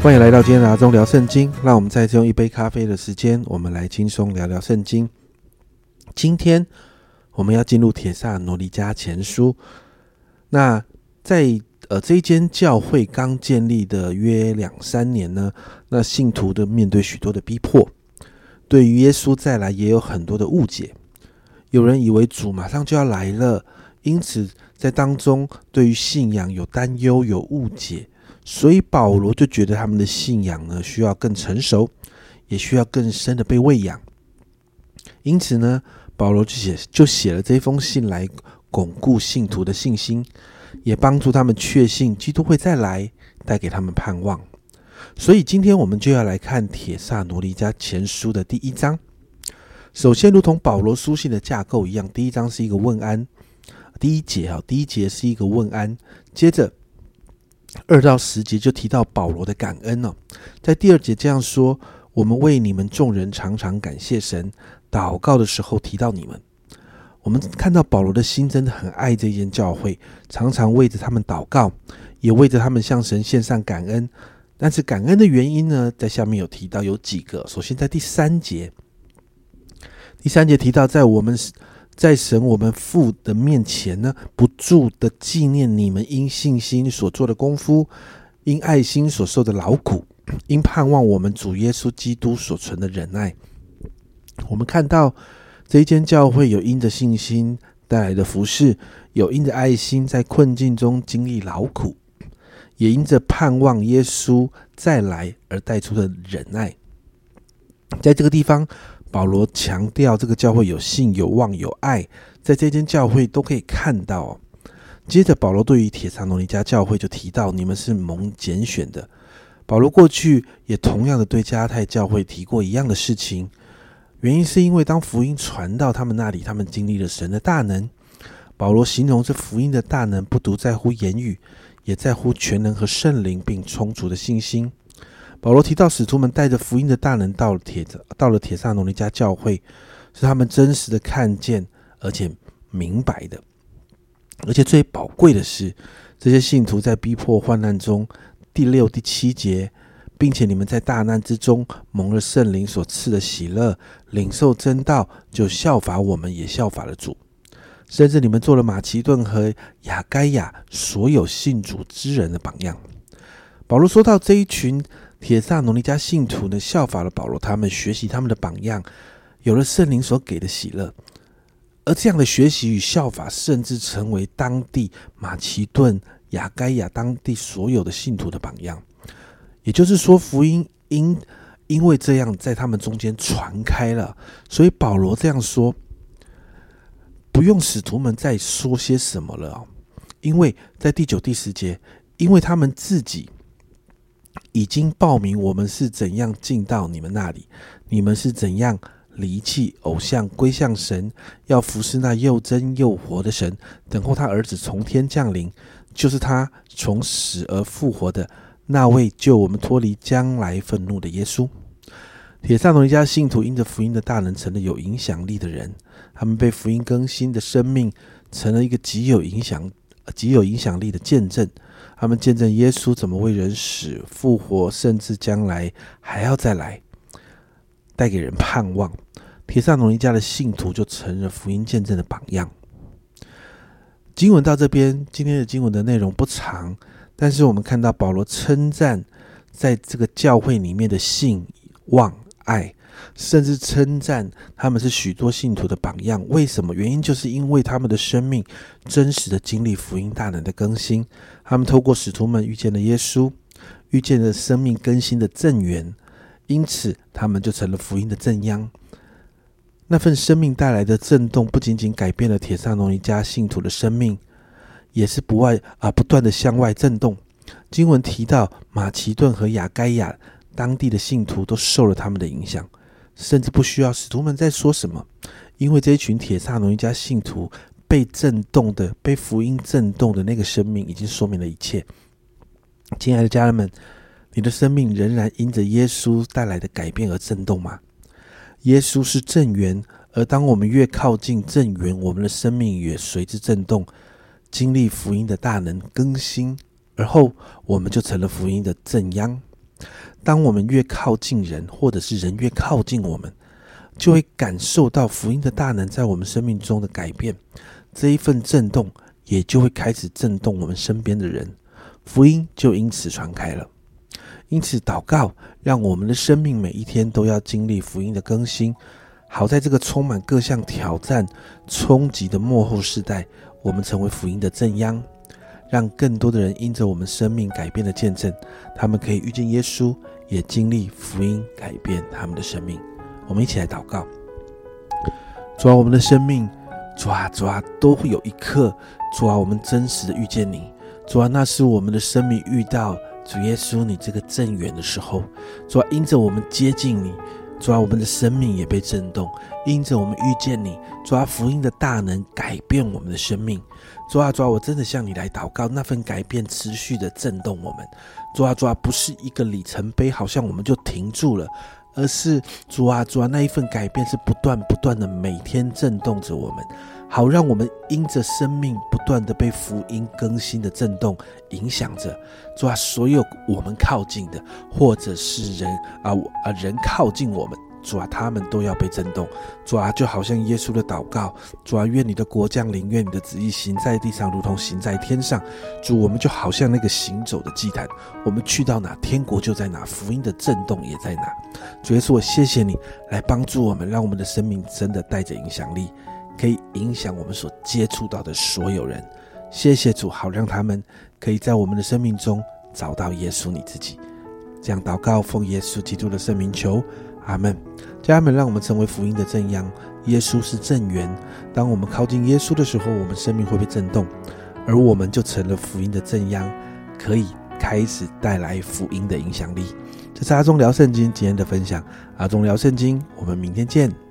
欢迎来到今天的阿中聊圣经。让我们再次用一杯咖啡的时间，我们来轻松聊聊圣经。今天我们要进入铁萨罗尼迦前书。那在呃这一间教会刚建立的约两三年呢，那信徒的面对许多的逼迫，对于耶稣再来也有很多的误解。有人以为主马上就要来了，因此在当中对于信仰有担忧、有误解。所以保罗就觉得他们的信仰呢需要更成熟，也需要更深的被喂养。因此呢，保罗就写就写了这封信来巩固信徒的信心，也帮助他们确信基督会再来，带给他们盼望。所以今天我们就要来看铁萨罗尼迦前书的第一章。首先，如同保罗书信的架构一样，第一章是一个问安，第一节啊，第一节是一个问安，接着。二到十节就提到保罗的感恩哦，在第二节这样说：“我们为你们众人常常感谢神，祷告的时候提到你们。”我们看到保罗的心真的很爱这间教会，常常为着他们祷告，也为着他们向神献上感恩。但是感恩的原因呢，在下面有提到有几个。首先在第三节，第三节提到在我们。在神我们父的面前呢，不住的纪念你们因信心所做的功夫，因爱心所受的劳苦，因盼望我们主耶稣基督所存的忍耐。我们看到这一间教会有因着信心带来的服饰，有因着爱心在困境中经历劳苦，也因着盼望耶稣再来而带出的忍耐。在这个地方。保罗强调，这个教会有信、有望、有爱，在这间教会都可以看到。接着，保罗对于铁长罗尼加教会就提到，你们是蒙拣选的。保罗过去也同样的对加泰教会提过一样的事情，原因是因为当福音传到他们那里，他们经历了神的大能。保罗形容这福音的大能，不独在乎言语，也在乎全能和圣灵，并充足的信心。保罗提到，使徒们带着福音的大能到了铁到了铁萨罗尼迦教会，是他们真实的看见，而且明白的。而且最宝贵的是，这些信徒在逼迫患难中，第六、第七节，并且你们在大难之中蒙了圣灵所赐的喜乐，领受真道，就效法我们，也效法了主。甚至你们做了马其顿和亚该亚所有信主之人的榜样。保罗说到这一群。铁萨罗尼迦信徒呢，效法了保罗，他们学习他们的榜样，有了圣灵所给的喜乐，而这样的学习与效法，甚至成为当地马其顿、雅盖亚当地所有的信徒的榜样。也就是说，福音因因为这样在他们中间传开了，所以保罗这样说，不用使徒们再说些什么了，因为在第九、第十节，因为他们自己。已经报名，我们是怎样进到你们那里？你们是怎样离弃偶像，归向神，要服侍那又真又活的神，等候他儿子从天降临，就是他从死而复活的那位救我们脱离将来愤怒的耶稣。铁上同一家信徒因着福音的大能，成了有影响力的人。他们被福音更新的生命，成了一个极有影响、极有影响力的见证。他们见证耶稣怎么为人死、复活，甚至将来还要再来，带给人盼望。铁萨农一家的信徒就成了福音见证的榜样。经文到这边，今天的经文的内容不长，但是我们看到保罗称赞在这个教会里面的信、望、爱。甚至称赞他们是许多信徒的榜样。为什么？原因就是因为他们的生命真实的经历福音大能的更新。他们透过使徒们遇见了耶稣，遇见了生命更新的正源，因此他们就成了福音的正央。那份生命带来的震动，不仅仅改变了铁萨农一家信徒的生命，也是不外啊不断的向外震动。经文提到马其顿和亚该亚当地的信徒都受了他们的影响。甚至不需要使徒们在说什么，因为这一群铁萨农一家信徒被震动的、被福音震动的那个生命，已经说明了一切。亲爱的家人们，你的生命仍然因着耶稣带来的改变而震动吗？耶稣是正源，而当我们越靠近正源，我们的生命也随之震动，经历福音的大能更新，而后我们就成了福音的正央。当我们越靠近人，或者是人越靠近我们，就会感受到福音的大能在我们生命中的改变。这一份震动，也就会开始震动我们身边的人，福音就因此传开了。因此，祷告让我们的生命每一天都要经历福音的更新。好在这个充满各项挑战、冲击的幕后时代，我们成为福音的正央，让更多的人因着我们生命改变的见证，他们可以遇见耶稣，也经历福音改变他们的生命。我们一起来祷告：主啊，我们的生命，主啊，主啊，都会有一刻，主啊，我们真实的遇见你。主啊，那是我们的生命遇到主耶稣你这个正缘的时候。主啊，因着我们接近你。主啊，我们的生命也被震动，因着我们遇见你，主啊，福音的大能改变我们的生命。主啊，主啊，我真的向你来祷告，那份改变持续的震动我们。主啊，主啊，不是一个里程碑，好像我们就停住了，而是主啊，主啊，那一份改变是不断不断的每天震动着我们。好，让我们因着生命不断的被福音更新的震动影响着，主啊，所有我们靠近的，或者是人啊啊人靠近我们，主啊，他们都要被震动，主啊，就好像耶稣的祷告，主啊，愿你的国降临，愿你的旨意行在地上，如同行在天上。主，我们就好像那个行走的祭坛，我们去到哪，天国就在哪，福音的震动也在哪。主耶稣，我谢谢你来帮助我们，让我们的生命真的带着影响力。可以影响我们所接触到的所有人，谢谢主，好让他们可以在我们的生命中找到耶稣你自己。这样祷告，奉耶稣基督的圣名求，阿门。家人们，让我们成为福音的正央，耶稣是正源。当我们靠近耶稣的时候，我们生命会被震动，而我们就成了福音的正央，可以开始带来福音的影响力。这是阿忠聊圣经今天的分享，阿忠聊圣经，我们明天见。